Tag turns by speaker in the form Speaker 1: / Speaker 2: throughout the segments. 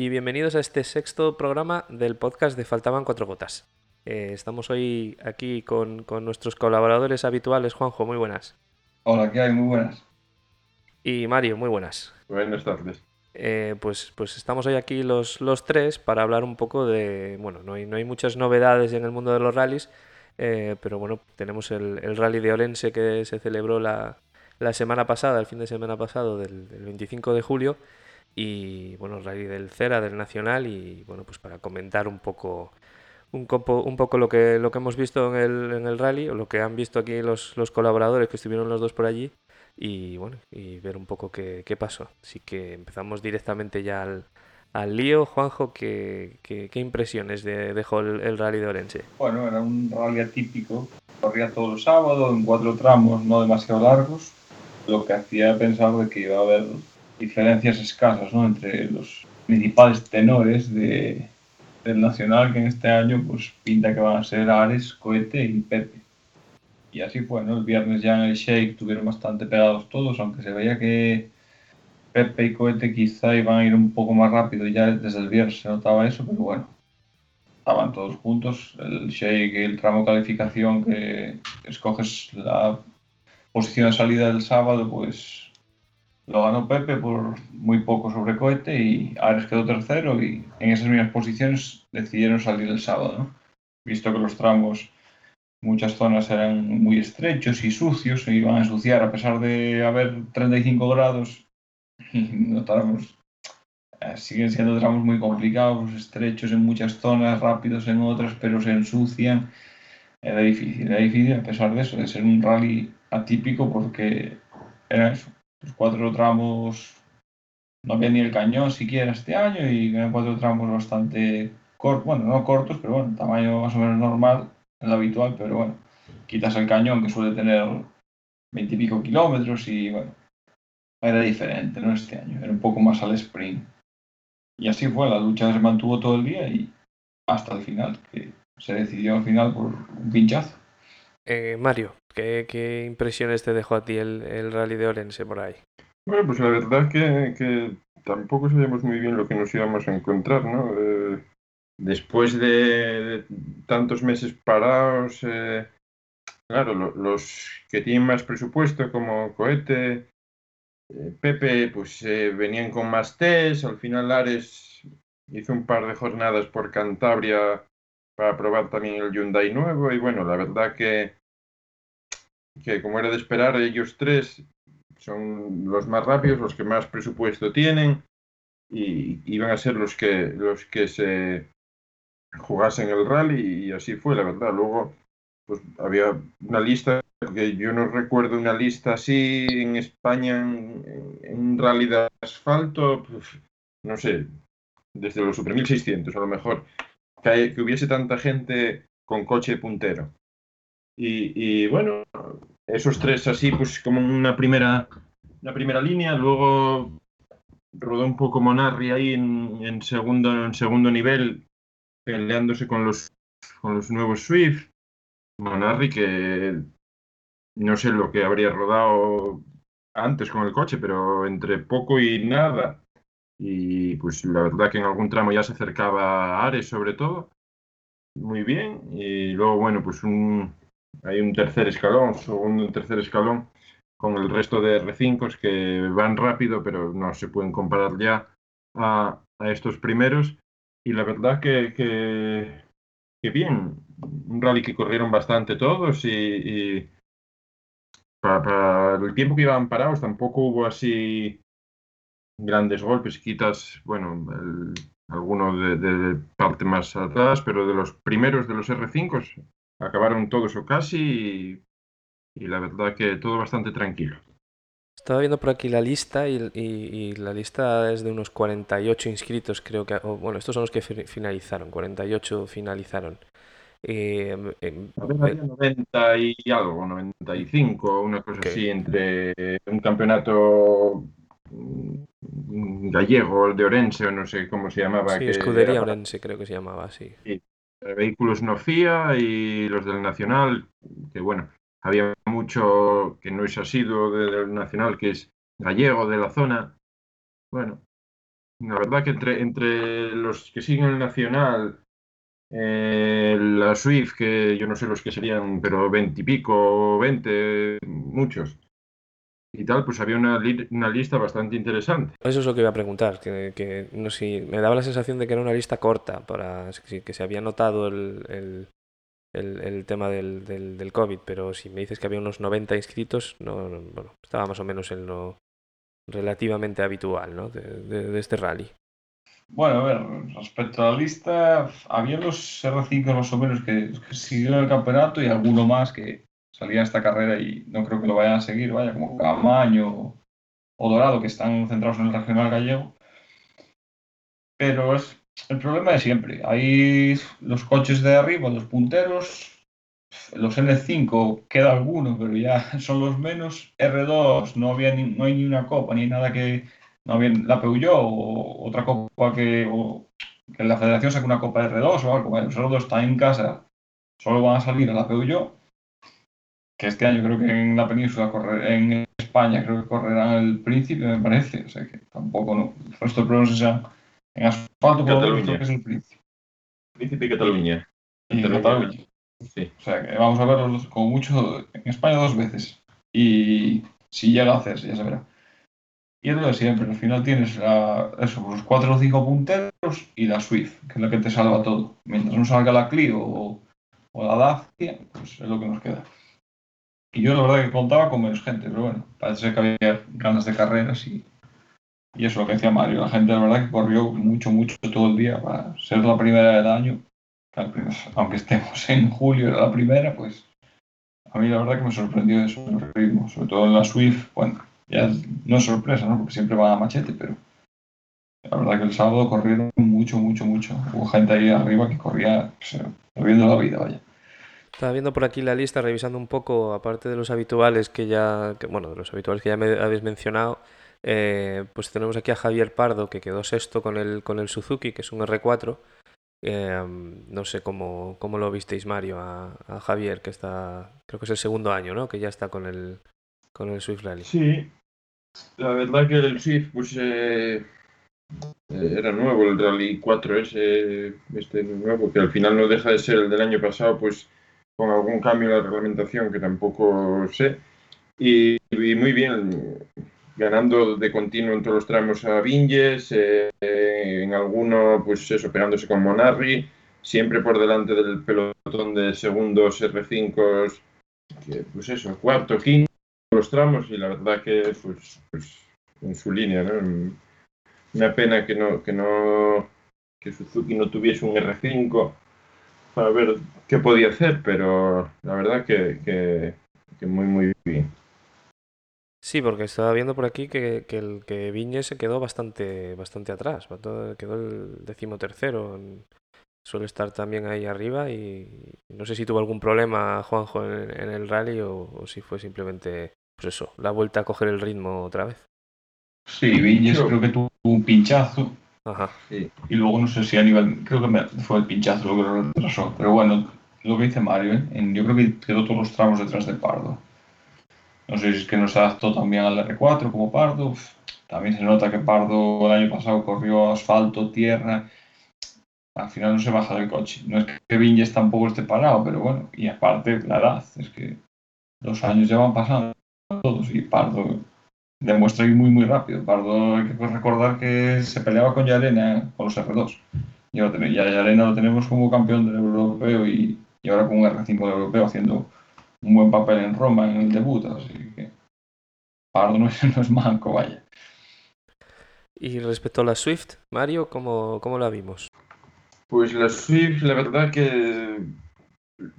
Speaker 1: Y bienvenidos a este sexto programa del podcast de Faltaban Cuatro Gotas. Eh, estamos hoy aquí con, con nuestros colaboradores habituales. Juanjo, muy buenas.
Speaker 2: Hola, ¿qué hay? Muy buenas.
Speaker 1: Y Mario, muy buenas.
Speaker 3: Buenas tardes.
Speaker 1: Eh, pues, pues estamos hoy aquí los, los tres para hablar un poco de. Bueno, no hay, no hay muchas novedades en el mundo de los rallies, eh, pero bueno, tenemos el, el rally de Orense que se celebró la, la semana pasada, el fin de semana pasado, del, del 25 de julio, y bueno, rally del Cera, del Nacional, y bueno, pues para comentar un poco. Un, un poco lo que, lo que hemos visto en el, en el rally, o lo que han visto aquí los, los colaboradores que estuvieron los dos por allí, y bueno, y ver un poco qué, qué pasó. Así que empezamos directamente ya al, al lío. Juanjo, ¿qué, qué, impresiones de- dejó el, el rally de Orense?
Speaker 2: Bueno, era un rally atípico. Corría todos los sábados en cuatro tramos no demasiado largos, lo que hacía pensar de que iba a haber diferencias escasas ¿no? entre los principales tenores de, del Nacional, que en este año pues pinta que van a ser Ares, Cohete y Pepe. Y así fue, ¿no? El viernes ya en el Shake tuvieron bastante pegados todos, aunque se veía que Pepe y Cohete quizá iban a ir un poco más rápido, ya desde el viernes se notaba eso, pero bueno, estaban todos juntos. El Shake y el tramo calificación que escoges la posición de salida del sábado, pues lo ganó Pepe por muy poco sobre cohete y Ares quedó tercero y en esas mismas posiciones decidieron salir el sábado, ¿no? Visto que los tramos, muchas zonas eran muy estrechos y sucios, se iban a ensuciar a pesar de haber 35 grados y notamos eh, siguen siendo tramos muy complicados, estrechos en muchas zonas, rápidos en otras, pero se ensucian. Era difícil, era difícil a pesar de eso, de ser un rally atípico porque era eso, los cuatro tramos, no había ni el cañón siquiera este año y eran cuatro tramos bastante cortos, bueno, no cortos, pero bueno, tamaño más o menos normal, el habitual, pero bueno, quitas el cañón que suele tener veintipico kilómetros y bueno, era diferente, ¿no? Este año, era un poco más al sprint. Y así fue, la lucha se mantuvo todo el día y hasta el final, que se decidió al final por un pinchazo.
Speaker 1: Eh, Mario, ¿qué, impresiones te dejó a ti el, el rally de Orense por ahí?
Speaker 3: Bueno, pues la verdad que, que tampoco sabíamos muy bien lo que nos íbamos a encontrar, ¿no? Eh, después de, tantos meses parados, eh, claro, lo- los que tienen más presupuesto, como Cohete, eh, Pepe, pues eh, venían con más test. Al final Ares hizo un par de jornadas por Cantabria para probar también el Hyundai nuevo. Y bueno, la verdad que, que como era de esperar, ellos tres son los más rápidos, los que más presupuesto tienen y iban a ser los que los que se jugasen el rally y así fue, la verdad. Luego pues había una lista que yo no recuerdo una lista así en España en, un rally de asfalto, pues, no sé, desde los Super 1600 a lo mejor, que, hubiese tanta gente con coche puntero. Y, y bueno, esos tres así, pues como una primera, una primera línea, luego rodó un poco Monarri ahí en, en segundo, en segundo nivel, peleándose con los, con los nuevos Swift. Monarri que no sé lo que habría rodado antes con el coche, pero entre poco y nada. Y pues la verdad que en algún tramo ya se acercaba a Ares sobre todo. Muy bien. Y luego, bueno, pues un, hay un tercer escalón, segundo y tercer escalón con el resto de R5 que van rápido, pero no se pueden comparar ya a, estos primeros. Y la verdad que, bien, un rally que corrieron bastante todos y, y para, para el tiempo que iban parados tampoco hubo así grandes golpes, quitas, bueno, el- alguno de, de parte más atrás, pero de los primeros de los R5 acabaron todos o casi y, y la verdad que todo bastante tranquilo.
Speaker 1: Estaba viendo por aquí la lista y, y- y la lista es de unos 48 inscritos, creo que. o, bueno, estos son los que fi- finalizaron, 48 finalizaron. Eh,
Speaker 3: A ver,
Speaker 1: eh,
Speaker 3: había 90 y algo, 95, una cosa así, entre un campeonato gallego, el de Orense, o no sé cómo se llamaba.
Speaker 1: sí,
Speaker 3: que
Speaker 1: Escudería
Speaker 3: era
Speaker 1: Orense creo que se llamaba así.
Speaker 3: vehículos no FIA y los del Nacional, que bueno, había mucho que no es asiduo de- del Nacional, que es gallego de la zona. Bueno, La verdad que entre, entre los que siguen el Nacional, eh, la Swift, que yo no sé los que serían, pero veintipico, veinte, muchos. Y tal, pues había una, una, lista bastante interesante.
Speaker 1: Eso es lo que iba a preguntar, que, que no sé, me daba la sensación de que era una lista corta, para que se había notado el, el, el, el tema del, del, del, COVID, pero si me dices que había unos 90 inscritos, no, no, bueno, estaba más o menos en lo relativamente habitual ¿no? de, de, de este rally.
Speaker 2: Bueno, a ver, respecto a la lista, había los R5 más o menos que, que siguieron el campeonato y alguno más que salía esta carrera y no creo que lo vayan a seguir, vaya, como Camaño o Dorado, que están centrados en el regional gallego. Pero es el problema de siempre. Hay los coches de arriba, los punteros, los N5 queda alguno, pero ya son los menos. R2 no, había ni, no hay ni una copa, ni nada que, no bien la Peugeot o otra copa que, o, que la federación saque una copa de R2 o algo. Los R2 están en casa, solo van a salir a la Peugeot, que este año creo que en la península, correr, en España, creo que correrán el Príncipe, me parece. O sea que tampoco, no. El resto de pruebas sean en asfalto, por que es el Príncipe.
Speaker 3: Príncipe y Cataluña.
Speaker 2: Y Cataluña.
Speaker 3: Sí.
Speaker 2: O sea que vamos a verlos como mucho en España dos veces. Y si llega a hacerse, ya se verá. Y es lo de siempre, al final tienes la, eso, los cuatro o cinco punteros y la Swift, que es la que te salva todo. Mientras no salga la Clio o, o la Dacia, pues es lo que nos queda. Y yo la verdad que contaba con menos gente, pero bueno, parece que había ganas de carreras y, y eso lo que decía Mario, la gente la verdad que corrió mucho, mucho todo el día para ser la primera del año, aunque estemos en julio era la primera, pues a mí la verdad que me sorprendió eso, el ritmo, sobre todo en la Swift, bueno, ya no es sorpresa, ¿no? Porque siempre va a machete, pero la verdad que el sábado corrieron mucho, mucho, mucho. Hubo gente ahí arriba que corría, o sea, viendo la vida, vaya.
Speaker 1: Estaba viendo por aquí la lista, revisando un poco, aparte de los habituales que ya, que, bueno, de los habituales que ya me habéis mencionado, eh, pues tenemos aquí a Javier Pardo, que quedó sexto con el, con el Suzuki, que es un R4. Eh, no sé cómo, cómo lo visteis, Mario, a, a, Javier, que está, creo que es el segundo año, ¿no? Que ya está con el, con el Swift Rally.
Speaker 3: Sí, la verdad que el Swift, pues eh, era nuevo, el Rally 4S, este nuevo, que al final no deja de ser el del año pasado, pues con algún cambio en la reglamentación que tampoco sé. Y, y muy bien, ganando de continuo en todos los tramos a Vinges, eh, en alguno, pues eso, pegándose con Monarri, siempre por delante del pelotón de segundos R5, que, pues eso, cuarto, quinto los tramos y la verdad que pues, pues en su línea, ¿no? Una pena que no, que no que Suzuki no tuviese un R5 para ver qué podía hacer, pero la verdad que, que, que muy muy bien.
Speaker 1: Sí, porque estaba viendo por aquí que, que el que Viñe se quedó bastante bastante atrás, quedó el decimotercero. Suele estar también ahí arriba y no sé si tuvo algún problema Juanjo en, en el rally o, o si fue simplemente pues eso, la vuelta a coger el ritmo otra vez.
Speaker 2: Sí, Viñes creo que tuvo un pinchazo. Y luego no sé si a nivel, creo que fue el pinchazo lo que lo retrasó. Pero bueno, lo que dice Mario, ¿eh? yo creo que quedó todos los tramos detrás de Pardo. No sé si es que no se adaptó también al R4 como Pardo. También se nota que Pardo el año pasado corrió asfalto, tierra. Al final no se baja del coche. No es que Viñes tampoco esté parado, pero bueno. Y aparte, la edad. Es que los años ya van pasando todos y Pardo demuestra ir muy muy rápido. Pardo hay que recordar que se peleaba con Yarena con los R2. Y ahora ya Yarena lo tenemos como campeón del europeo y, y ahora con un R5 del europeo haciendo un buen papel en Roma en el debut. Así que Pardo no es, no es manco, vaya.
Speaker 1: Y respecto a la Swift, Mario, ¿cómo, cómo la vimos?
Speaker 3: Pues la Swift, la verdad que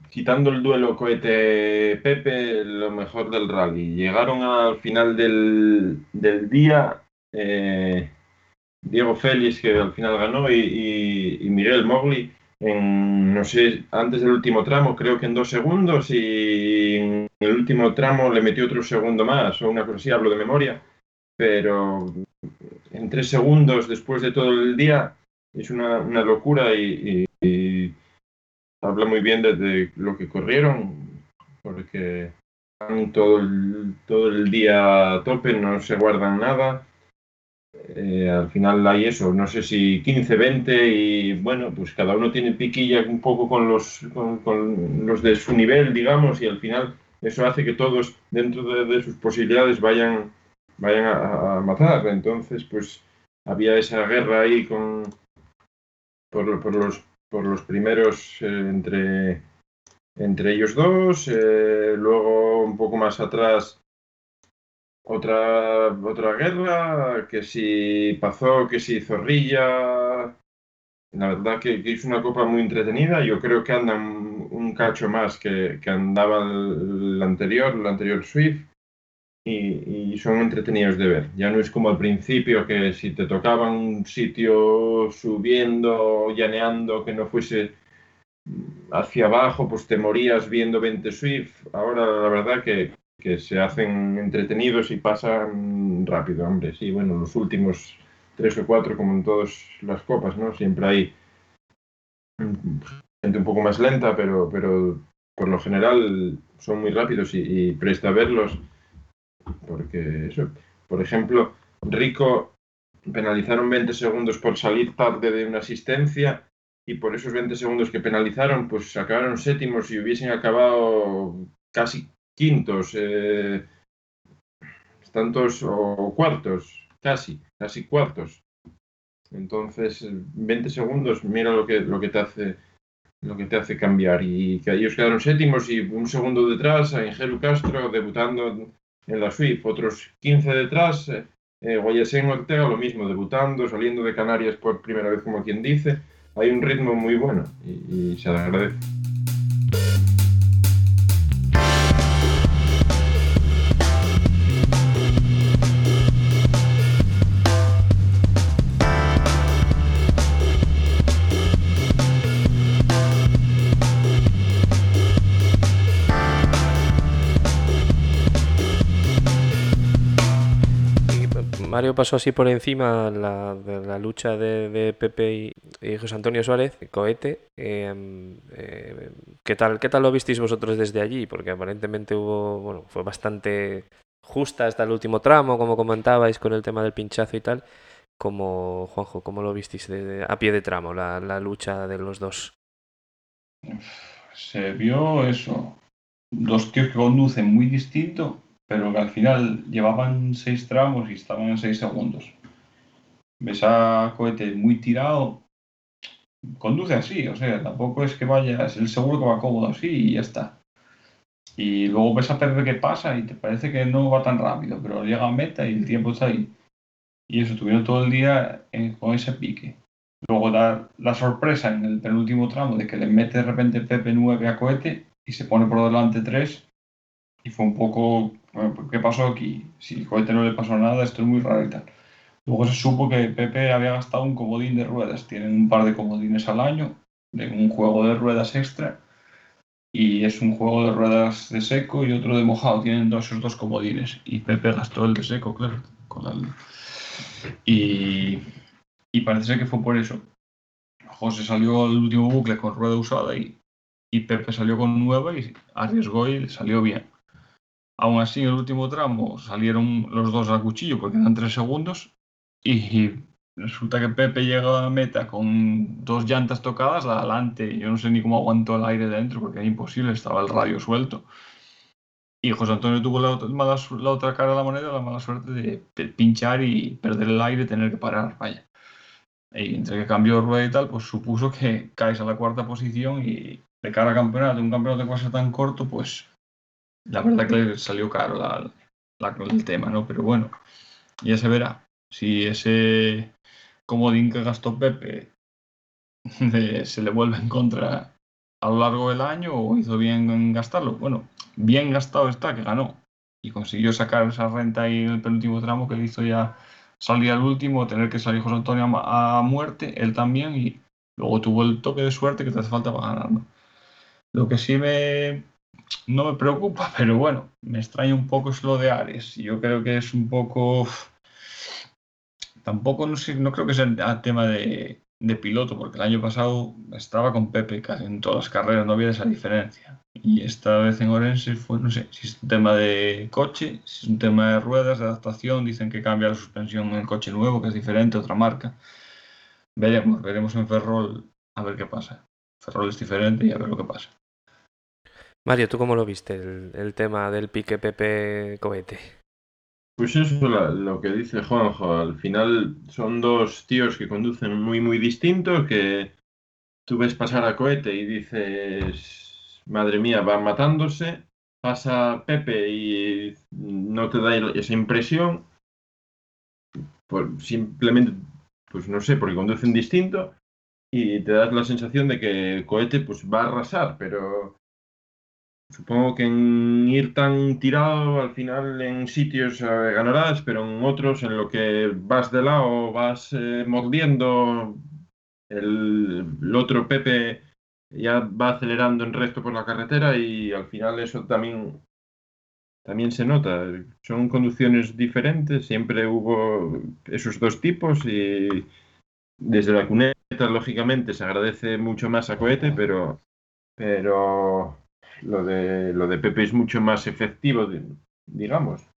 Speaker 3: quitando el duelo cohete-Pepe, lo mejor del rally. Llegaron al final del, del día eh, Diego Félix, que al final ganó, y, Miguel Mogli, en, no sé, antes del último tramo, creo que en dos segundos, y en el último tramo le metió otro segundo más, o una cosa así, hablo de memoria, pero en tres segundos después de todo el día es una, una locura y habla muy bien desde lo que corrieron, porque están todo el, todo el día a tope, no se guardan nada. eh, al final hay eso, no sé si 15, 20 y bueno, pues cada uno tiene piquilla un poco con los, con, los de su nivel, digamos, y al final eso hace que todos dentro de, sus posibilidades vayan, vayan a, matar. Entonces, pues había esa guerra ahí con, por, por los, por los primeros eh, entre, entre ellos dos, eh, luego un poco más atrás otra, otra guerra, que si pasó, que si Zorrilla. La verdad que, es una copa muy entretenida. Yo creo que andan un, cacho más que, que andaba el, anterior, el anterior Swift. Y, y, son entretenidos de ver. Ya no es como al principio que si te tocaba un sitio subiendo, llaneando, que no fuese hacia abajo, pues te morías viendo 20 Swift. Ahora la verdad que, que se hacen entretenidos y pasan rápido, hombre. Sí, bueno, los últimos tres o cuatro, como en todas las copas, ¿no? Siempre hay gente un poco más lenta, pero, pero por lo general son muy rápidos y, presta a verlos. Porque eso, por ejemplo, Rico penalizaron 20 segundos por salir tarde de una asistencia y por esos 20 segundos que penalizaron, pues acabaron séptimos y hubiesen acabado casi quintos, eh, tantos o cuartos, casi, casi cuartos. Entonces, 20 segundos, mira lo que, lo que te hace lo que te hace cambiar. Y que ellos quedaron séptimos y un segundo detrás, a Ingeru Castro debutando en la Swift, otros 15 detrás, eh, eh Ortega lo mismo, debutando, saliendo de Canarias por primera vez, como quien dice. Hay un ritmo muy bueno y, y se agradece.
Speaker 1: Mario pasó así por encima la, de la lucha de, Pepe y, José Antonio Suárez, cohete. Em, eh, ¿qué, tal, ¿Qué tal lo visteis vosotros desde allí? Porque aparentemente hubo, bueno, fue bastante justa hasta el último tramo, como comentabais con el tema del pinchazo y tal. Como, Juanjo, ¿cómo lo visteis a pie de tramo, la, la lucha de los dos?
Speaker 2: Se vio eso, dos tíos que conducen muy distinto pero que al final llevaban seis tramos y estaban en seis segundos. Ves a cohete muy tirado, conduce así, o sea, tampoco es que vaya, es el seguro que va cómodo así y ya está. Y luego ves a Pepe que pasa y te parece que no va tan rápido, pero llega a meta y el tiempo está ahí. Y eso, tuvieron todo el día con ese pique. Luego dar la sorpresa en el penúltimo tramo de que le mete de repente Pepe 9 a cohete y se pone por delante 3 y fue un poco, ¿qué pasó aquí? Si el cohete no le pasó nada, esto es muy raro y tal. Luego se supo que Pepe había gastado un comodín de ruedas. Tienen un par de comodines al año, de un juego de ruedas extra. Y es un juego de ruedas de seco y otro de mojado. Tienen esos dos comodines. Y Pepe gastó el de seco, claro. y, y parece ser que fue por eso. José salió al último bucle con rueda usada y, y Pepe salió con nueva y arriesgó y salió bien. Aún así, en el último tramo salieron los dos al cuchillo porque eran tres segundos y resulta que Pepe llega a meta con dos llantas tocadas adelante. Yo no sé ni cómo aguantó el aire dentro porque era imposible, estaba el radio suelto. Y José Antonio tuvo la, otra cara de la moneda, la mala suerte de pinchar y perder el aire tener que parar. Vaya. Y entre que cambió rueda y tal, pues supuso que caes a la cuarta posición y de cara a campeonato, un campeonato que va a ser tan corto, pues la verdad que salió caro la, el tema, ¿no? Pero bueno, ya se verá. Si ese comodín que gastó Pepe se le vuelve en contra a lo largo del año o hizo bien en gastarlo. Bueno, bien gastado está, que ganó y consiguió sacar esa renta ahí en el penúltimo tramo que le hizo ya salir al último, tener que salir José Antonio a, muerte, él también, y luego tuvo el toque de suerte que te hace falta para ganar. ¿no? Lo que sí me no me preocupa, pero bueno, me extraña un poco es lo de Ares. Yo creo que es un poco. Tampoco no, sé, no creo que sea tema de, de piloto, porque el año pasado estaba con Pepe casi en todas las carreras, no había esa diferencia. Y esta vez en Orense fue, no sé, si es un tema de coche, si es un tema de ruedas, de adaptación, dicen que cambia la suspensión en el coche nuevo, que es diferente, otra marca. Veremos, veremos en Ferrol a ver qué pasa. Ferrol es diferente y a ver lo que pasa.
Speaker 1: Mario, ¿tú cómo lo viste el, tema del pique Pepe cohete?
Speaker 3: Pues eso es lo que dice Juanjo. Al final son dos tíos que conducen muy, muy distintos, que tú ves pasar a cohete y dices, madre mía, van matándose. Pasa Pepe y no te da esa impresión. Pues simplemente, pues no sé, porque conducen distinto y te das la sensación de que cohete pues va a arrasar, pero Supongo que en ir tan tirado al final en sitios eh, ganarás, pero en otros en lo que vas de lado, vas eh, mordiendo, el, otro Pepe ya va acelerando en resto por la carretera y al final eso también, también se nota. Son conducciones diferentes, siempre hubo esos dos tipos y desde la cuneta lógicamente se agradece mucho más a Cohete, pero, pero lo de, lo de Pepe es mucho más efectivo, digamos.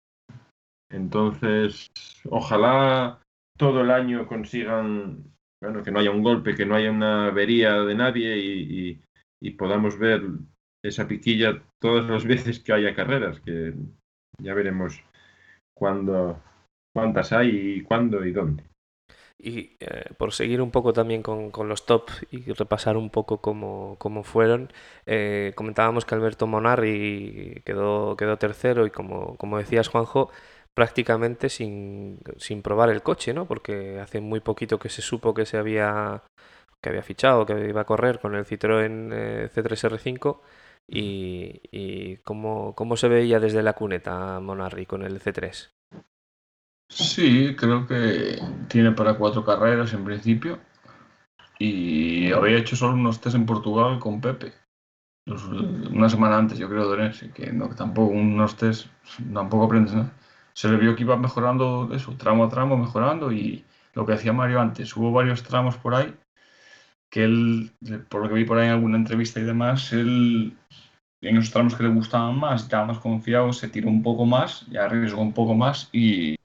Speaker 3: Entonces, ojalá todo el año consigan, bueno, que no haya un golpe, que no haya una avería de nadie y, podamos ver esa piquilla todas las veces que haya carreras, que ya veremos cuándo, cuántas hay y cuándo y dónde.
Speaker 1: Y eh, por seguir un poco también con, los top y repasar un poco cómo, fueron, eh, comentábamos que Alberto Monarri quedó, quedó tercero y como, como decías Juanjo, prácticamente sin, sin, probar el coche, ¿no? Porque hace muy poquito que se supo que se había que había fichado, que iba a correr con el Citroën eh, C3R5 y, y cómo, cómo se veía desde la cuneta Monarri con el C3.
Speaker 2: Sí, creo que tiene para cuatro carreras en principio. Y había hecho solo unos test en Portugal con Pepe. una semana antes, yo creo, de Orense, que no, tampoco unos test, tampoco aprendes nada. Se le vio que iba mejorando eso, tramo a tramo, mejorando. Y lo que decía Mario antes, hubo varios tramos por ahí que él, por lo que vi por ahí en alguna entrevista y demás, él en esos tramos que le gustaban más, estaba más confiado, se tiró un poco más y arriesgó un poco más y,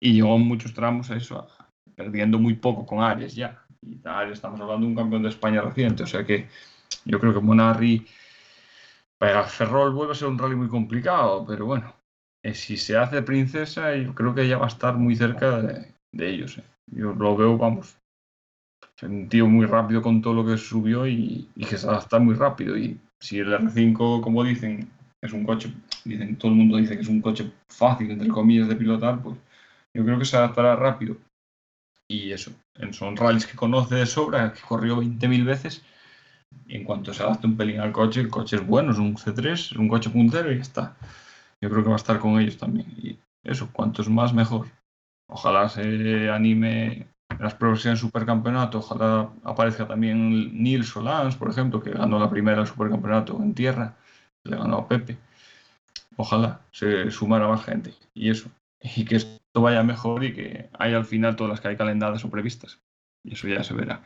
Speaker 2: y llegó muchos tramos a eso, perdiendo muy poco con Ares ya. Y Ares estamos hablando de un campeón de España reciente, o sea que yo creo que Monarri para Ferrol vuelve a ser un rally muy complicado, pero bueno, eh, si se hace princesa, yo creo que ella va a estar muy cerca de, ellos. Eh. Yo lo veo, vamos, un tío muy rápido con todo lo que subió y, y, que se adapta muy rápido. Y si el R5, como dicen, es un coche, dicen, todo el mundo dice que es un coche fácil, entre comillas, de pilotar, pues yo creo que se adaptará rápido. Y eso, son rallies que conoce de sobra, que corrió 20.000 veces. Y en cuanto se adapte un pelín al coche, el coche es bueno, es un C3, es un coche puntero y ya está. Yo creo que va a estar con ellos también. Y eso, cuantos más mejor. Ojalá se anime las pruebas en supercampeonato. Ojalá aparezca también Nils Solans, por ejemplo, que ganó la primera supercampeonato en tierra. Le ganó a Pepe. Ojalá se sumara más gente. Y eso. Y que vaya mejor y que haya al final todas las que hay calendadas o previstas. Y eso ya se verá.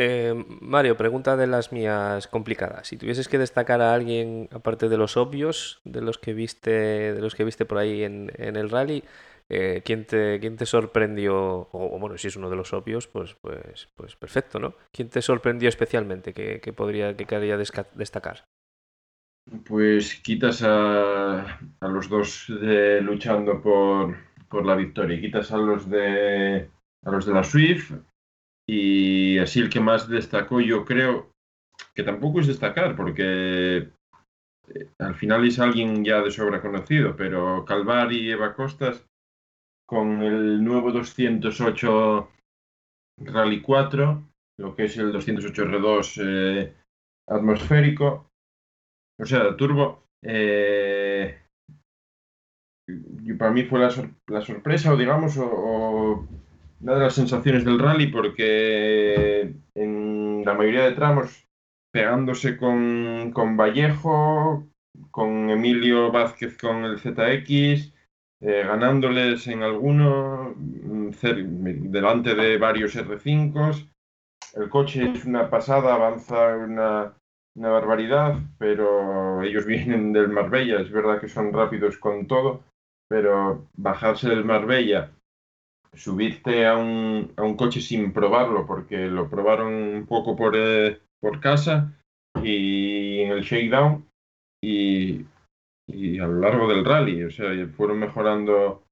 Speaker 1: Eh, Mario, pregunta de las mías complicadas. Si tuvieses que destacar a alguien, aparte de los obvios, de los que viste, de los que viste por ahí en, el rally, eh, ¿quién, te, ¿quién te sorprendió? O, bueno, si es uno de los obvios, pues, pues, pues perfecto, ¿no? ¿Quién te sorprendió especialmente que, podría, que quedaría destacar?
Speaker 3: Pues quitas a, a los dos de, luchando por, por la victoria. Quitas a los de a los de la Swift y así el que más destacó yo creo que tampoco es destacar porque eh, al final es alguien ya de sobra conocido, pero Calvari y Eva Costas con el nuevo 208 Rally 4, lo que es el 208 R2 eh, atmosférico, o sea, turbo, eh, para mí fue la, sorpresa o digamos o, una de las sensaciones del rally porque en la mayoría de tramos pegándose con, con Vallejo, con Emilio Vázquez con el ZX, eh, ganándoles en alguno, mm, delante de varios R5. El coche es una pasada, avanza una, una barbaridad, pero ellos vienen del Marbella, es verdad que son rápidos con todo, pero bajarse del Marbella, subirte a un, a un coche sin probarlo, porque lo probaron un poco por, eh, por casa y en el shakedown y, y, a lo largo del rally, o sea, fueron mejorando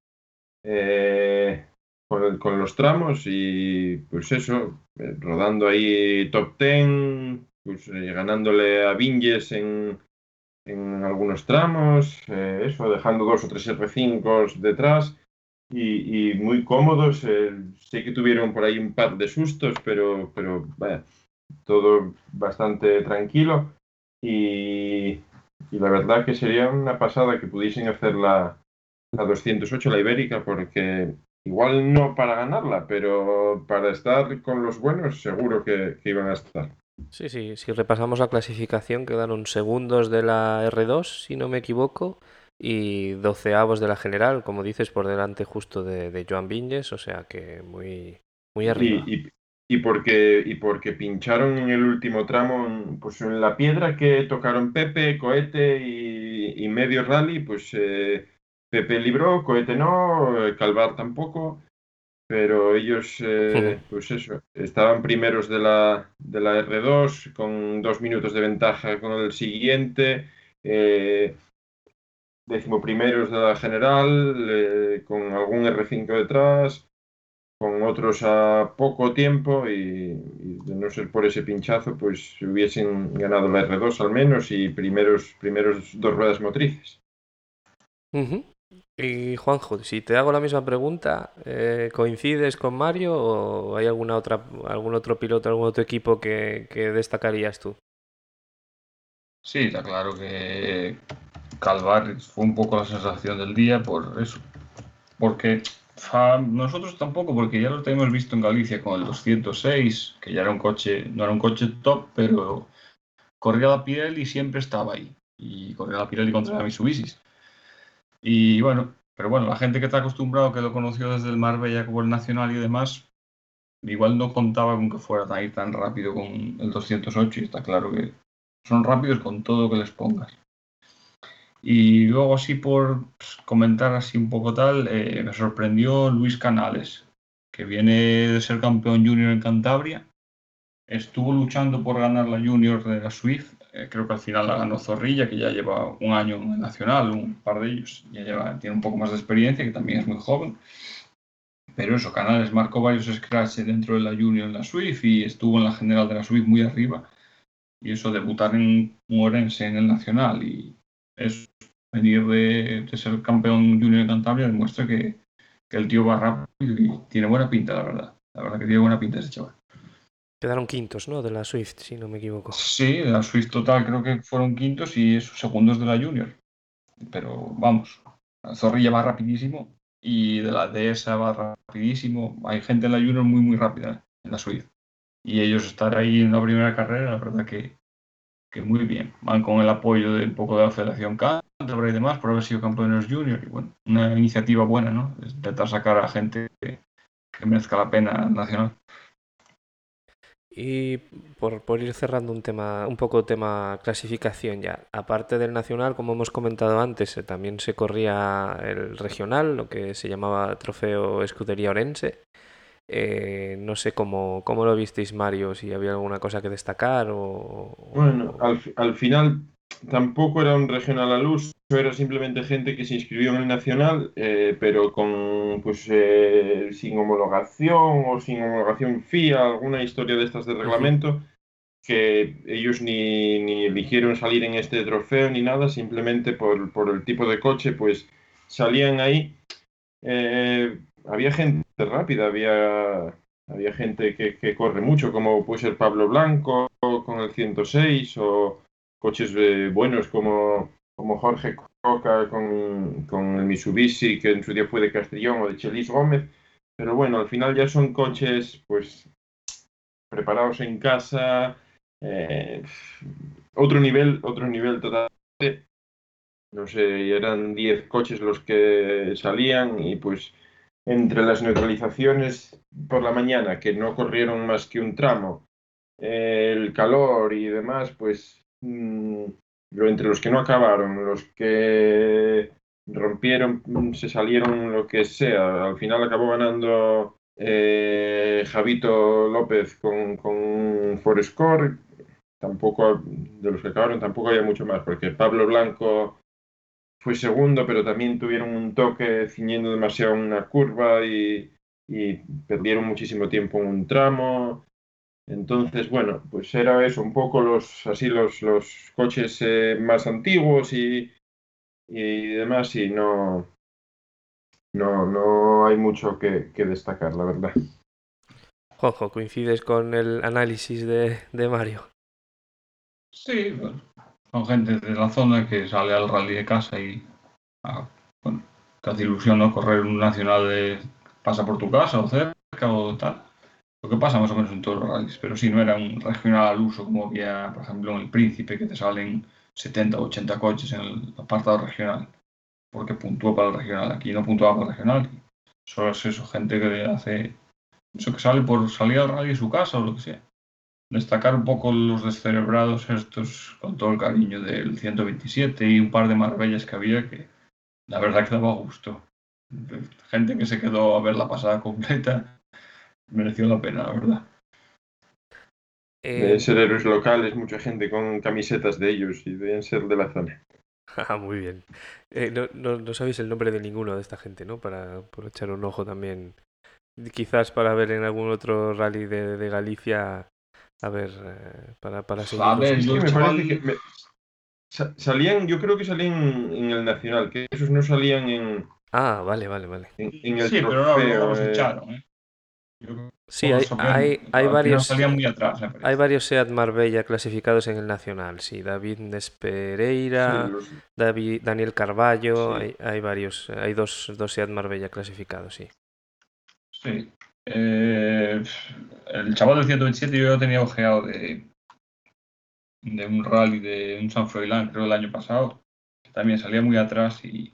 Speaker 3: eh, con, con, los tramos y pues eso, eh, rodando ahí top 10, pues eh, ganándole a Vinges en, en algunos tramos, eh, eso, dejando dos o tres R5 detrás y, y muy cómodos. Eh, sé que tuvieron por ahí un par de sustos, pero, pero vaya, todo bastante tranquilo y, y, la verdad que sería una pasada que pudiesen hacer la, la 208, la ibérica, porque igual no para ganarla, pero para estar con los buenos seguro que, que iban a estar.
Speaker 1: Sí, sí, si repasamos la clasificación quedaron segundos de la R2, si no me equivoco, y doceavos de la general, como dices, por delante justo de, de Joan Viñes, o sea que muy, muy arriba.
Speaker 3: Y, y, y, porque, y porque pincharon en el último tramo, pues en la piedra que tocaron Pepe, Cohete y, y medio rally, pues eh, Pepe libró, Cohete no, Calvar tampoco pero ellos, eh, pues eso, estaban primeros de la, de la R2 con dos minutos de ventaja con el siguiente, eh, decimoprimeros de la general, eh, con algún R5 detrás, con otros a poco tiempo y, y, de no ser por ese pinchazo, pues hubiesen ganado la R2 al menos y primeros, primeros dos ruedas motrices.
Speaker 1: Uh -huh. Y Juanjo, si te hago la misma pregunta, eh, ¿coincides con Mario o hay alguna otra, algún otro piloto, algún otro equipo que, destacarías tú?
Speaker 2: Sí, está claro que Calvar fue un poco la sensación del día por eso. Porque nosotros tampoco, porque ya lo tenemos visto en Galicia con el 206, que ya era un coche, no era un coche top, pero corría la piel y siempre estaba ahí. Y corría la Pirelli contra la Mitsubishi. Y bueno, pero bueno, la gente que está acostumbrado, que lo conoció desde el Marbella como el Nacional y demás, igual no contaba con que fuera tan, rápido con el 208 y está claro que son rápidos con todo que les pongas. Y luego así por pues, comentar así un poco tal, eh, me sorprendió Luis Canales, que viene de ser campeón junior en Cantabria. Estuvo luchando por ganar la junior de la Swift eh, creo que al final la ganó Zorrilla, que ya lleva un año en el Nacional, un par de ellos, ya lleva, tiene un poco más de experiencia, que también es muy joven. Pero eso, Canales marcó varios scratch dentro de la Junior en la Swift y estuvo en la general de la Swift muy arriba. Y eso, debutar en un Orense en el Nacional y eso, venir de, de ser campeón Junior de Cantabria demuestra que, que el tío va rápido y tiene buena pinta, la verdad. La verdad que tiene buena pinta ese chaval.
Speaker 1: Quedaron quintos, ¿no? De la Swift, si no me equivoco.
Speaker 2: Sí, de la Swift total creo que fueron quintos y segundos de la Junior. Pero vamos, la Zorrilla va rapidísimo y de la DS va rapidísimo. Hay gente en la Junior muy, muy rápida en la Swift. Y ellos estar ahí en la primera carrera, la verdad que, que muy bien. Van con el apoyo de un poco de la Federación Cantabria y demás por haber sido campeones junior. Y bueno, una iniciativa buena, ¿no? Intentar sacar a gente que merezca la pena nacional.
Speaker 1: Y por, por, ir cerrando un tema, un poco tema clasificación ya. Aparte del nacional, como hemos comentado antes, eh, también se corría el regional, lo que se llamaba Trofeo Escudería Orense. Eh, no sé cómo, cómo lo visteis, Mario, si había alguna cosa que destacar o...
Speaker 3: Bueno, al, al final tampoco era un regional a luz, era simplemente gente que se inscribió en el nacional, eh, pero con pues eh, sin homologación o sin homologación FIA, alguna historia de estas de reglamento, que ellos ni, ni eligieron salir en este trofeo ni nada, simplemente por, por el tipo de coche, pues salían ahí. Eh, había gente rápida, había, había gente que, que corre mucho, como puede ser Pablo Blanco con el 106 o coches eh, buenos como, como Jorge Coca con, con, el Mitsubishi, que en su día fue de Castellón, o de Chelis Gómez. Pero bueno, al final ya son coches pues preparados en casa, eh, otro nivel, otro nivel total. no sé, eran 10 coches los que salían y pues entre las neutralizaciones por la mañana, que no corrieron más que un tramo, el calor y demás, pues entre los que no acabaron, los que rompieron, se salieron, lo que sea, al final acabó ganando eh, Javito López con, con Forescore, tampoco, de los que acabaron tampoco había mucho más, porque Pablo Blanco fue segundo, pero también tuvieron un toque ciñendo demasiado una curva y, perdieron muchísimo tiempo en un tramo. Entonces, bueno, pues era eso, un poco los, así los, los coches eh, más antiguos y, y demás, y no, no, no hay mucho que, que destacar, la verdad.
Speaker 1: Juanjo, ¿coincides con el análisis de, de Mario?
Speaker 2: Sí, bueno, son gente de la zona que sale al rally de casa y ah, bueno, te hace ilusión ¿no? correr un nacional de pasa por tu casa o cerca o tal. Lo que pasa más o menos en todos los rallies, pero sí no era un regional al uso como había, por ejemplo, en el Príncipe, que te salen 70 o 80 coches en el apartado regional, porque puntúa para el regional. Aquí no puntúa para el regional, solo es eso, gente que hace eso que sale por salir al rally de su casa o lo que sea destacar un poco los descerebrados estos con todo el cariño del 127 y un par de maravillas que había que la verdad que daba gusto. Gente que se quedó a ver la pasada completa mereció la pena, la verdad.
Speaker 3: Eh... Deben ser héroes locales, mucha gente con camisetas de ellos y deben ser de la zona.
Speaker 1: Ah, muy bien. Eh, no, no, no, sabéis el nombre de ninguno de esta gente, ¿no? Para, por echar un ojo también. Quizás para ver en algún otro rally de, de Galicia a ver, eh, para, para seguir.
Speaker 3: A ver, yo me parece que me... salían, yo creo que salían en el Nacional, que esos no salían en.
Speaker 1: Ah, vale, vale, vale.
Speaker 3: En, en el
Speaker 2: sí,
Speaker 3: trofeo,
Speaker 2: pero no, los echaron, ¿eh?
Speaker 1: Yo, sí, hay, hay, hay varios.
Speaker 2: Muy atrás,
Speaker 1: hay varios Seat Marbella clasificados en el Nacional. Sí, David Nespereira, sí. David, Daniel Carballo, sí. hay, hay, varios. Hay dos, dos Seat Marbella clasificados, sí.
Speaker 2: Sí. Eh, el chaval del 127 yo tenía ojeado de, de un rally de un San Froilán, creo, el año pasado, que también salía muy atrás y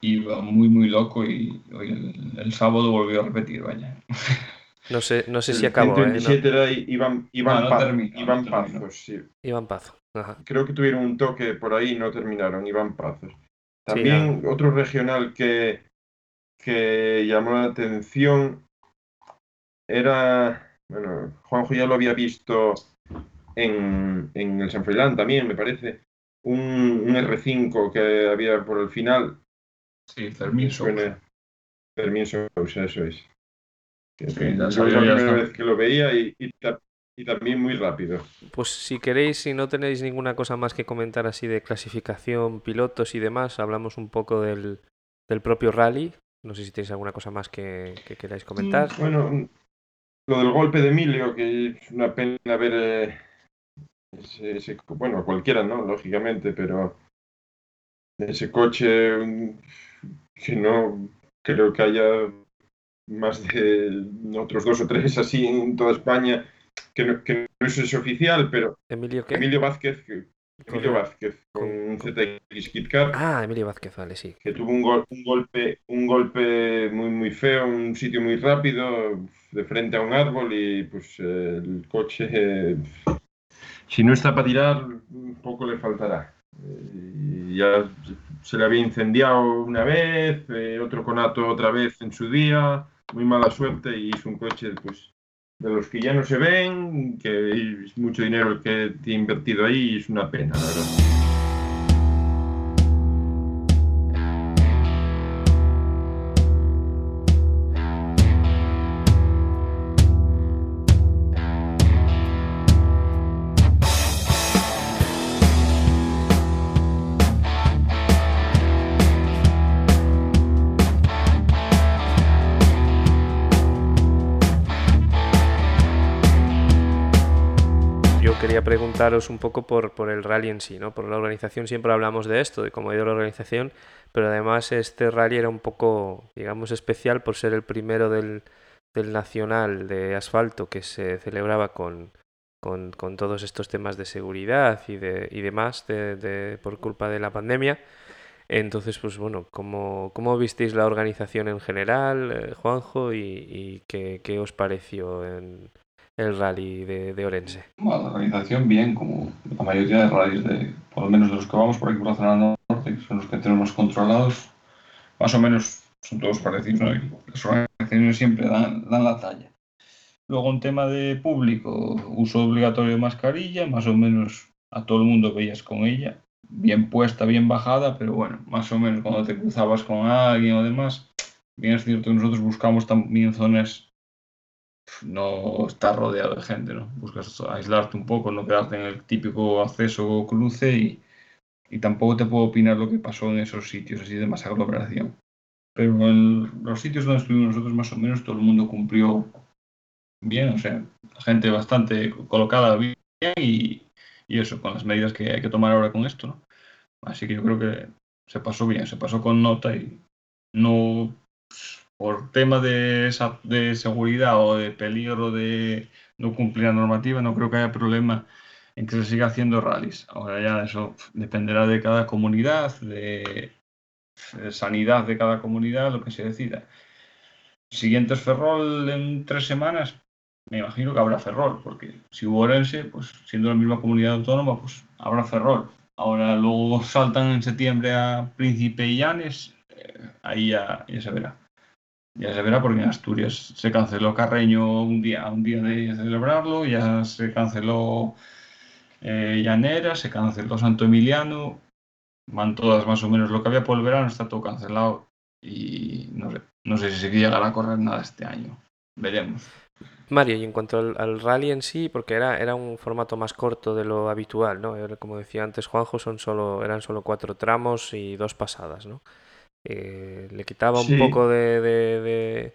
Speaker 2: iba muy, muy loco y hoy el, el, sábado volvió a repetir, vaya.
Speaker 1: No sé, no sé si acabó.
Speaker 3: El 127 ¿eh? no. era Iván, Iván, no, no termina, Iván Pazos, sí.
Speaker 1: Iván Pazo. Ajá.
Speaker 3: Creo que tuvieron un toque por ahí y no terminaron, Iván Pazos. También sí, otro regional que, que llamó la atención era, bueno, Juanjo ya lo había visto en, en el San Froilán también, me parece, un, un, R5 que había por el final.
Speaker 2: Sí, Fermín Sousa.
Speaker 3: Fermín Sousa, eso es. Sí, la primera vez que lo veía y, y, y, también muy rápido.
Speaker 1: Pues si queréis, si no tenéis ninguna cosa más que comentar así de clasificación, pilotos y demás, hablamos un poco del, del propio rally. No sé si tenéis alguna cosa más que, que queráis comentar.
Speaker 3: Bueno, lo del golpe de Emilio, que es una pena ver eh, ese, ese, bueno, cualquiera, ¿no? Lógicamente, pero ese coche mm, que no creo que haya más de otros dos o tres así en toda España, que no, que no es oficial, pero
Speaker 1: Emilio, ¿qué?
Speaker 3: Emilio Vázquez, Emilio Vázquez con un ZX Kit Car.
Speaker 1: Ah, Emilio Vázquez, vale, sí.
Speaker 3: Que tuvo un, gol, un, golpe, un golpe muy, muy feo, un sitio muy rápido, de frente a un árbol y pues eh, el coche, eh, si no está para tirar, poco le faltará. Eh, ya se le había incendiado una vez, eh, otro conato otra vez en su día, muy mala suerte y es un coche pues de los que ya no se ven, que es mucho dinero el que tiene invertido ahí y es una pena, la verdad.
Speaker 1: Preguntaros un poco por, por el rally en sí, ¿no? Por la organización siempre hablamos de esto, de cómo ha ido la organización, pero además este rally era un poco, digamos, especial por ser el primero del, del nacional de asfalto que se celebraba con, con, con, todos estos temas de seguridad y, de, y demás de, de, por culpa de la pandemia. Entonces, pues bueno, ¿cómo, cómo visteis la organización en general, eh, Juanjo, y, qué, qué, os pareció en el rally de, de Orense?
Speaker 2: Bueno, la organización bien, como la mayoría de rallies, de, por lo menos de los que vamos por aquí por la zona norte, que son los que tenemos controlados, más o menos son todos parecidos, ¿no? las organizaciones siempre dan, dan la talla. Luego, en tema de público, uso obligatorio de mascarilla, más o menos a todo el mundo veías con ella bien puesta, bien bajada, pero bueno, más o menos cuando te cruzabas con alguien o demás, bien es cierto que nosotros buscamos también zonas, no estar rodeado de gente, ¿no? Buscas aislarte un poco, no quedarte en el típico acceso o cruce y, y tampoco te puedo opinar lo que pasó en esos sitios así de más aglomeración. Pero en los sitios donde estuvimos nosotros más o menos todo el mundo cumplió bien, o sea, gente bastante colocada bien y, y eso, con las medidas que hay que tomar ahora con esto, ¿no? Así que yo creo que se pasó bien, se pasó con nota y no por tema de, de seguridad o de peligro de no cumplir la normativa, no creo que haya problema en que se siga haciendo rallies. Ahora ya eso dependerá de cada comunidad, de, sanidad de cada comunidad, lo que se decida. Siguientes Ferrol en tres semanas, me imagino que habrá Ferrol, porque si hubo Orense, pues siendo la misma comunidad autónoma, pues habrá Ferrol. Ahora luego saltan en septiembre a Príncipe y Llanes, eh, ahí ya, ya, se verá. Ya se verá porque en Asturias se canceló Carreño un día, un día de celebrarlo, ya se canceló eh, Llanera, se canceló Santo Emiliano, van todas más o menos lo que había por el verano, está todo cancelado y no sé, no sé si se llegará a correr nada este año. Veremos.
Speaker 1: Mario, y en cuanto al, rally en sí, porque era, era un formato más corto de lo habitual, ¿no? Como decía antes Juanjo, son solo, eran solo cuatro tramos y dos pasadas, ¿no? Eh, ¿Le quitaba un poco de,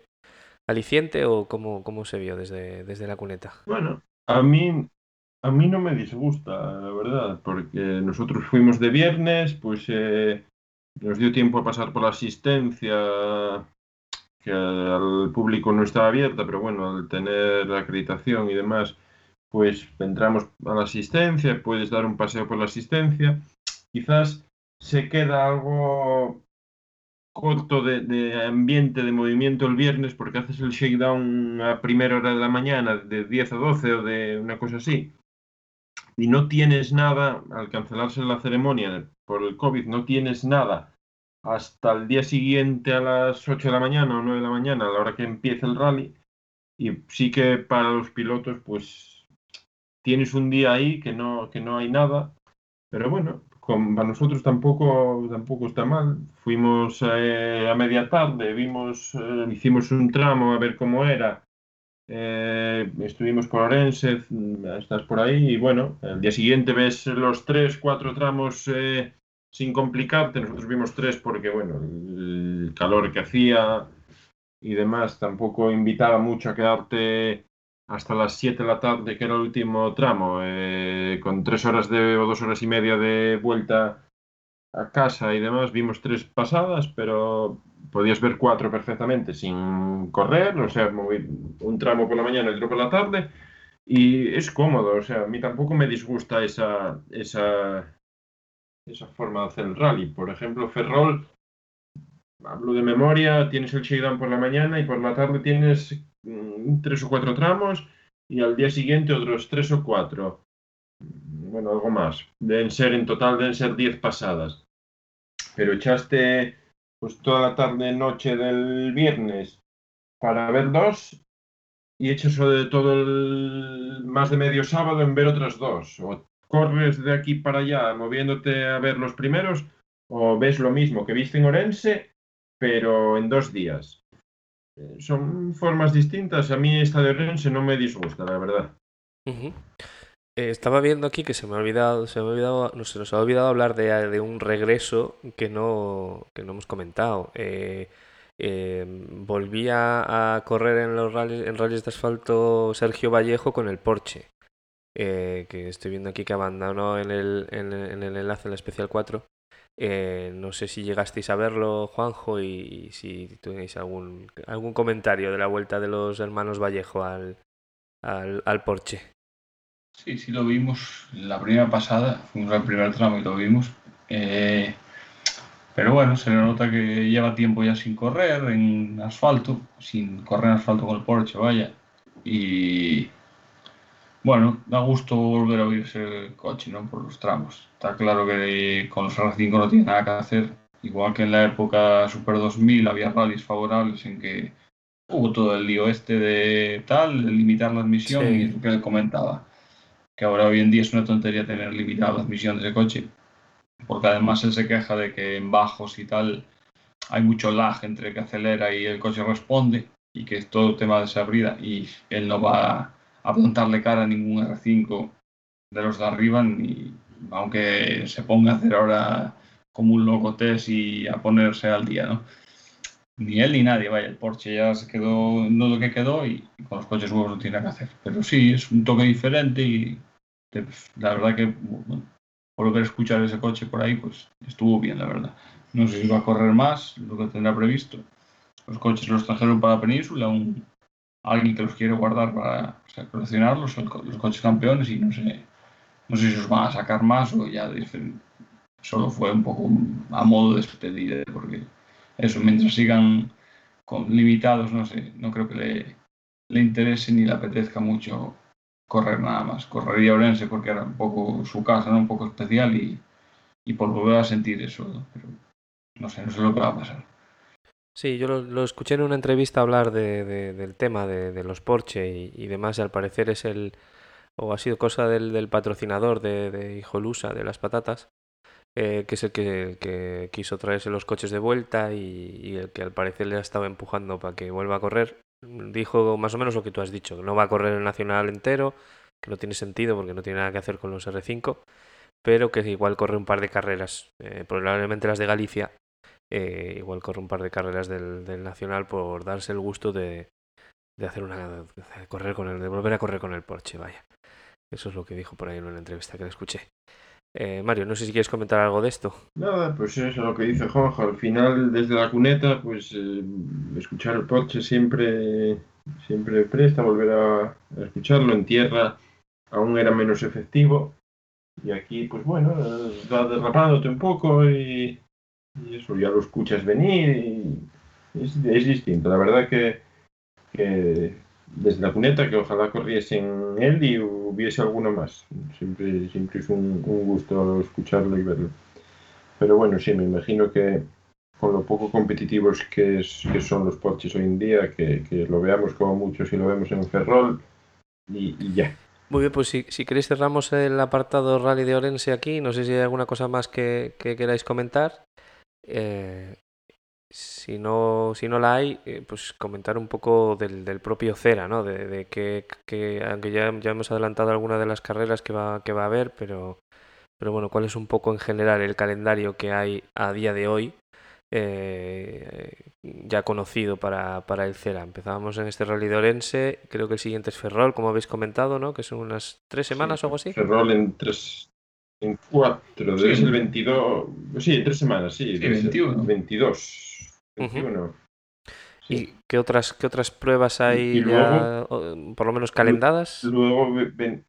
Speaker 1: aliciente o cómo, cómo, se vio desde, desde la cuneta?
Speaker 3: Bueno, a mí, a mí no me disgusta, la verdad, porque nosotros fuimos de viernes, pues eh, nos dio tiempo a pasar por la asistencia que al público no estaba abierta, pero bueno, al tener la acreditación y demás, pues entramos a la asistencia, puedes dar un paseo por la asistencia. Quizás se queda algo corto de, ambiente, de movimiento el viernes, porque haces el shakedown a primera hora de la mañana, de 10 a 12 o de una cosa así, y no tienes nada, al cancelarse la ceremonia por el COVID, no tienes nada hasta el día siguiente a las 8 de la mañana o 9 de la mañana, a la hora que empieza el rally. Y sí que para los pilotos, pues tienes un día ahí que no, que no hay nada. Pero bueno, para nosotros tampoco, tampoco está mal. Fuimos eh, a media tarde, vimos, eh, hicimos un tramo a ver cómo era. Eh, estuvimos por Orense, estás por ahí y bueno, el día siguiente ves los tres, cuatro tramos sin complicarte, nosotros vimos tres porque, bueno, el calor que hacía y demás tampoco invitaba mucho a quedarte hasta las 7 de la tarde, que era el último tramo, eh, con tres horas de, o dos horas y media de vuelta a casa y demás. Vimos tres pasadas, pero podías ver cuatro perfectamente sin correr, o sea, un tramo por la mañana y otro por la tarde. Y es cómodo, o sea, a mí tampoco me disgusta esa, esa, esa forma de hacer el rally. Por ejemplo, Ferrol, hablo de memoria, tienes el shakedown por la mañana y por la tarde tienes tres o cuatro tramos y al día siguiente otros tres o cuatro. Bueno, algo más. Deben ser, en total, deben ser diez pasadas. Pero echaste pues toda la tarde, noche del viernes para ver dos y echas todo el más de medio sábado en ver otras dos, o corres de aquí para allá moviéndote a ver los primeros o ves lo mismo que viste en Orense, pero en dos días. Son formas distintas. A mí esta de Orense no me disgusta, la verdad.
Speaker 1: Eh, estaba viendo aquí que se me ha olvidado, se me ha olvidado, no se nos ha olvidado hablar de, de un regreso que no, que no hemos comentado. Eh, volvía a correr en los rallies, en rallies de asfalto Sergio Vallejo con el Porsche. Eh, que estoy viendo aquí que abandonó en el, en, el enlace en el especial 4. Eh, no sé si llegasteis a verlo, Juanjo, y, si tenéis algún, algún comentario de la vuelta de los hermanos Vallejo al, al, al Porsche.
Speaker 2: Sí, sí lo vimos la primera pasada, fuimos al primer tramo y lo vimos. Eh, Pero bueno, se le nota que lleva tiempo ya sin correr en asfalto, sin correr en asfalto con el Porsche, vaya. Y bueno, da gusto volver a oírse el coche, ¿no? Por los tramos. Está claro que con los R5 no tiene nada que hacer. Igual que en la época Super 2000 había rallies favorables en que hubo todo el lío este de tal, de limitar la admisión
Speaker 1: Sí.
Speaker 2: y es lo que le comentaba. Que ahora hoy en día es una tontería tener limitada la admisión de ese coche. Porque además él se queja de que en bajos y tal hay mucho lag entre que acelera y el coche responde y que es todo tema de esa brida y él no va a plantarle cara a ningún R5 de los de arriba ni aunque se ponga a hacer ahora como un loco test y a ponerse al día, ¿no? Ni él ni nadie, vaya, el Porsche ya se quedó no lo que quedó y, con los coches nuevos no tiene que hacer. Pero sí, es un toque diferente y la verdad que bueno, volver a escuchar ese coche por ahí, pues estuvo bien, la verdad. No sé si va a correr más, lo que tendrá previsto. Los coches los trajeron para la península, alguien que los quiere guardar para coleccionarlos, los coches campeones, y no sé, no sé si os van a sacar más o ya dicen, solo fue un poco a modo de despedida, porque eso, mientras sigan con limitados, no sé, no creo que le, le interese ni le apetezca mucho correr nada más. Correría Orense porque era un poco su casa, ¿no? un poco especial y, y por volver a sentir eso, ¿no? pero no sé, no sé lo que va a pasar.
Speaker 1: Sí, yo lo, escuché en una entrevista hablar de, de- del tema de, los Porsche y, demás, y al parecer es el, o ha sido cosa del, del patrocinador de, Hijolusa, de las patatas, eh, que es el que, quiso traerse los coches de vuelta y, y el que al parecer le ha estado empujando para que vuelva a correr. Dijo más o menos lo que tú has dicho, que no va a correr el Nacional entero, que no tiene sentido porque no tiene nada que hacer con los R5, pero que igual corre un par de carreras, eh, probablemente las de Galicia, eh, igual corre un par de carreras del, Nacional por darse el gusto de, de hacer una correr con el, de volver a correr con el Porsche, vaya. Eso es lo que dijo por ahí en una entrevista que le escuché. Eh, Mario, no sé si quieres comentar algo de esto.
Speaker 3: Nada, pues eso es lo que dice Juanjo. Al final, desde la cuneta, pues eh, escuchar el Porsche siempre, siempre presta volver a, escucharlo. En tierra aún era menos efectivo. Y aquí, pues bueno, va derrapándote un poco y, y eso ya lo escuchas venir y es, es distinto. La verdad que, que desde la cuneta, que ojalá corriesen él y hubiese alguno más. Siempre, siempre es un, un gusto escucharlo y verlo. Pero bueno, sí, me imagino que con lo poco competitivos que, es- que son los Porsches hoy en día, que, que lo veamos como mucho si lo vemos en Ferrol y, y ya.
Speaker 1: Muy bien, pues si, si queréis cerramos el apartado Rally de Orense aquí. No sé si hay alguna cosa más que, que queráis comentar. Eh, si no, si no la hay, eh, pues comentar un poco del, del propio Cera, ¿no? De, de que, que- aunque ya, ya hemos adelantado alguna de las carreras que va, que va a haber, pero, pero bueno, cuál es un poco en general el calendario que hay a día de hoy, eh, ya conocido para, para el Cera. Empezábamos en este Rally de Orense, creo que el siguiente es Ferrol, como habéis comentado, ¿no? Que son unas tres semanas o algo así.
Speaker 3: Ferrol en tres, en cuatro, debe
Speaker 2: Sí.
Speaker 3: ser el 22, sí, en tres semanas, sí.
Speaker 2: Sí,
Speaker 3: debe ser
Speaker 2: 21.
Speaker 3: 22. 21. Sí.
Speaker 1: ¿Y qué otras, qué otras pruebas hay ya, por lo menos calendadas?
Speaker 3: Luego ve- ven-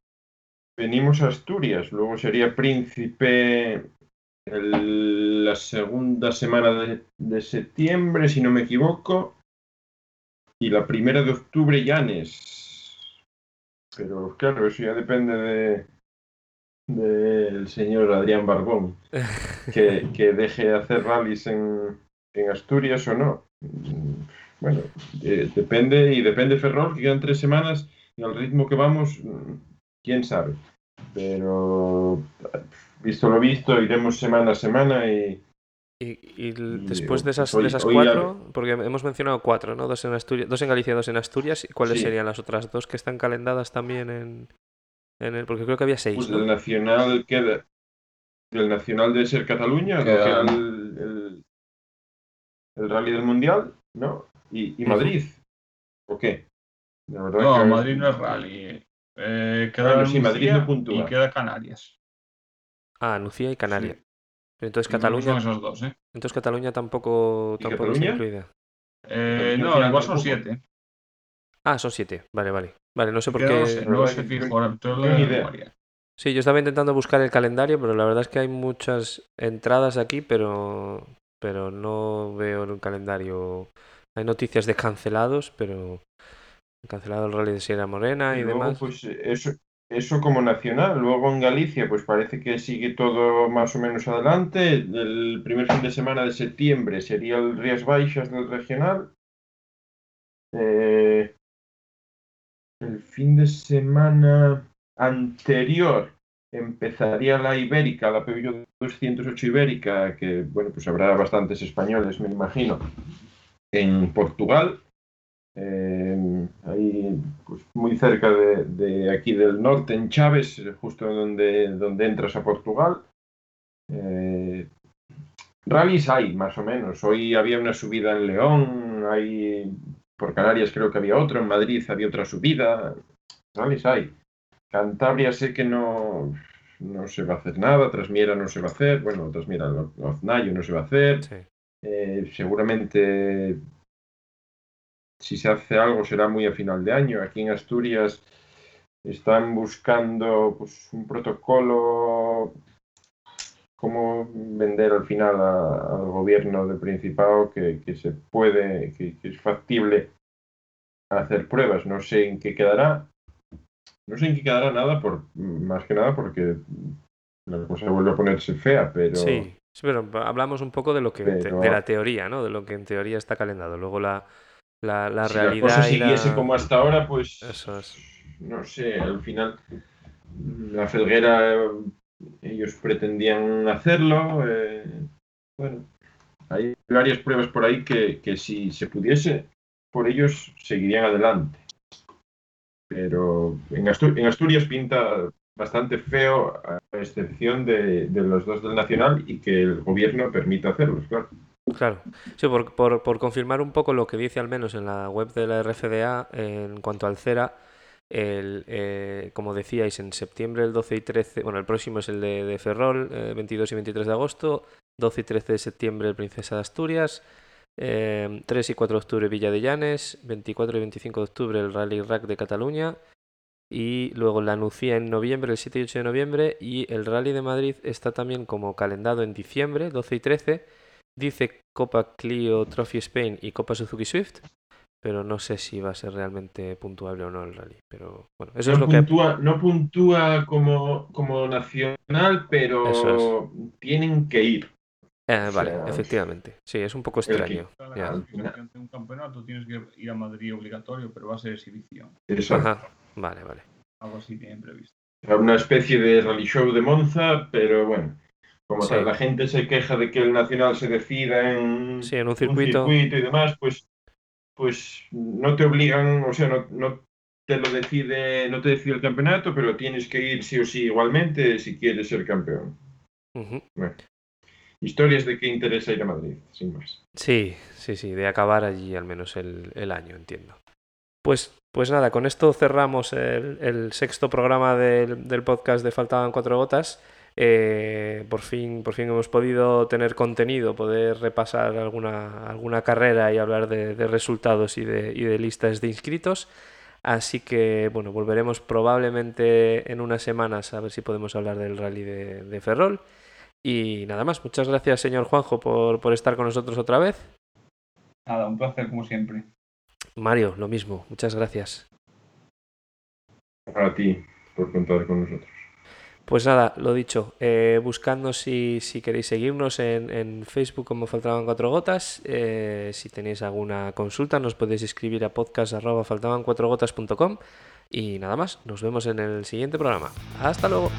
Speaker 3: venimos a Asturias, luego sería Príncipe el- la segunda semana de, de septiembre, si no me equivoco, y la primera de octubre Llanes. Pero claro, eso ya depende de del señor Adrián Barbón, que, que deje hacer rallies en, en Asturias o no. Bueno, eh, depende, y depende Ferrol, que quedan tres semanas, y al ritmo que vamos, quién sabe. Pero visto lo visto, iremos semana a semana y
Speaker 1: Y, después de esas,
Speaker 3: hoy-
Speaker 1: de esas
Speaker 3: ya-
Speaker 1: cuatro, porque hemos mencionado cuatro, ¿no? Dos en Asturias, dos en Galicia, dos en Asturias. ¿Y cuáles
Speaker 3: Sí.
Speaker 1: serían las otras dos que están calendadas también en, en el? Porque creo que había seis,
Speaker 3: pues,
Speaker 1: ¿no?
Speaker 3: el nacional queda. El nacional debe ser Cataluña, que el, el, el rally del mundial, ¿no? Y, y Madrid. ¿O qué? La verdad
Speaker 2: No,
Speaker 3: que-
Speaker 2: Madrid no es rally. Eh, queda
Speaker 3: Bueno, sí, Madrid no puntúa.
Speaker 2: y queda Canarias.
Speaker 1: Ah, Nucía y Canarias.
Speaker 2: Sí.
Speaker 1: Entonces Cataluña,
Speaker 2: esos dos, ¿eh?
Speaker 1: entonces Cataluña tampoco,
Speaker 3: ¿Y
Speaker 1: tampoco está
Speaker 3: Cataluña?
Speaker 1: incluida.
Speaker 2: Eh, no, igual son siete.
Speaker 1: Ah, son siete. Vale, vale. Vale, no sé por qué.
Speaker 2: no sé, no
Speaker 3: que
Speaker 2: fijo,
Speaker 3: yo-
Speaker 2: ahora.
Speaker 1: Sí, yo estaba intentando buscar el calendario, pero la verdad es que hay muchas entradas aquí, pero pero no veo en un calendario. Hay noticias de cancelados, pero cancelado el rally de Sierra Morena y, demás.
Speaker 3: Pues eso, eso como nacional. Luego en Galicia, pues parece que sigue todo más o menos adelante. El primer fin de semana de septiembre sería el Rías Baixas del regional. Eh, el fin de semana anterior empezaría la Ibérica, la Peugeot 208 Ibérica, que bueno, pues habrá bastantes españoles, me imagino, en Portugal. Eh, ahí pues, muy cerca de, aquí del norte, en Chaves, justo donde, donde entras a Portugal. Eh, hay, más o menos. Hoy había una subida en León, hay, por Canarias creo que había otro, en Madrid había otra subida. Rallies hay. Cantabria sé que no, no se va a hacer nada, Trasmiera no se va a hacer, bueno, Trasmiera, Oznayo no se va a hacer. Eh, seguramente si se hace algo será muy a final de año. Aquí en Asturias están buscando pues, un protocolo, cómo vender al final al gobierno del Principado que, se puede, que, es factible hacer pruebas. No sé en qué quedará. No sé en qué quedará nada, por, más que nada porque la cosa vuelve a ponerse fea, pero...
Speaker 1: Sí, pero hablamos un poco de lo que de la teoría, ¿no? De lo que en teoría está calendado. Luego la, la, la realidad.
Speaker 3: La cosa siguiese como hasta ahora, pues. Eso es. No sé, al final. La Felguera, ellos pretendían hacerlo. Eh, bueno, hay varias pruebas por ahí que, que si se pudiese, por ellos seguirían adelante. Pero en, Asturias pinta bastante feo, a excepción de, de, los dos del Nacional, y que el gobierno permita hacerlos, claro.
Speaker 1: Claro, sí, por, por, confirmar un poco lo que dice al menos en la web de la RFDA en cuanto al CERA, el, eh, como decíais, en septiembre el 12 y 13, bueno, el próximo es el de, Ferrol, 22 eh, y 23 de agosto, 12 y 13 de septiembre el Princesa de Asturias, 3 eh, y 4 de octubre Villa de Llanes, 24 y 25 de octubre el Rally Rack de Cataluña, y luego la Nucía en noviembre, el 7 y 8 de noviembre, y el Rally de Madrid está también como calendado en diciembre, 12 y 13, Dice Copa Clio Trophy Spain y Copa Suzuki Swift, pero no sé si va a ser realmente puntuable o no el rally. Pero bueno, eso
Speaker 3: no
Speaker 1: es lo
Speaker 3: puntúa, que. No puntúa como, como nacional, pero tienen que ir.
Speaker 1: Eh, vale, efectivamente. Sí, es un poco extraño.
Speaker 2: un campeonato tienes que ir a Madrid obligatorio, pero va a ser exhibición.
Speaker 1: Ajá. Vale, vale.
Speaker 2: Algo así bien previsto.
Speaker 3: Una especie de rally show de Monza, pero bueno. Como la gente se queja de que el Nacional se decida en,
Speaker 1: sí, en un, circuito.
Speaker 3: y demás, pues, pues no te obligan, o sea, no, no te lo decide, no te decide el campeonato, pero tienes que ir sí o sí igualmente si quieres ser campeón. historias de que interesa ir a Madrid, sin más.
Speaker 1: Sí, sí, sí, de acabar allí al menos el, el año, entiendo. Pues, pues nada, con esto cerramos el, el sexto programa del, del podcast de Faltaban Cuatro Gotas. Eh, por, fin, por fin hemos podido tener contenido, poder repasar alguna, alguna carrera y hablar de, resultados y de, y de, listas de inscritos. Así que bueno, volveremos probablemente en unas semanas a ver si podemos hablar del rally de, Ferrol. Y nada más, muchas gracias señor Juanjo por, por estar con nosotros otra vez.
Speaker 2: Nada, un placer como siempre.
Speaker 1: Mario, lo mismo, muchas gracias.
Speaker 3: A ti por contar con nosotros.
Speaker 1: Pues nada, lo dicho, eh, buscando si, si, queréis seguirnos en, Facebook como Faltaban Cuatro Gotas. Eh, si tenéis alguna consulta nos podéis escribir a podcast.faltaban4gotas.com y nada más, nos vemos en el siguiente programa. Hasta luego.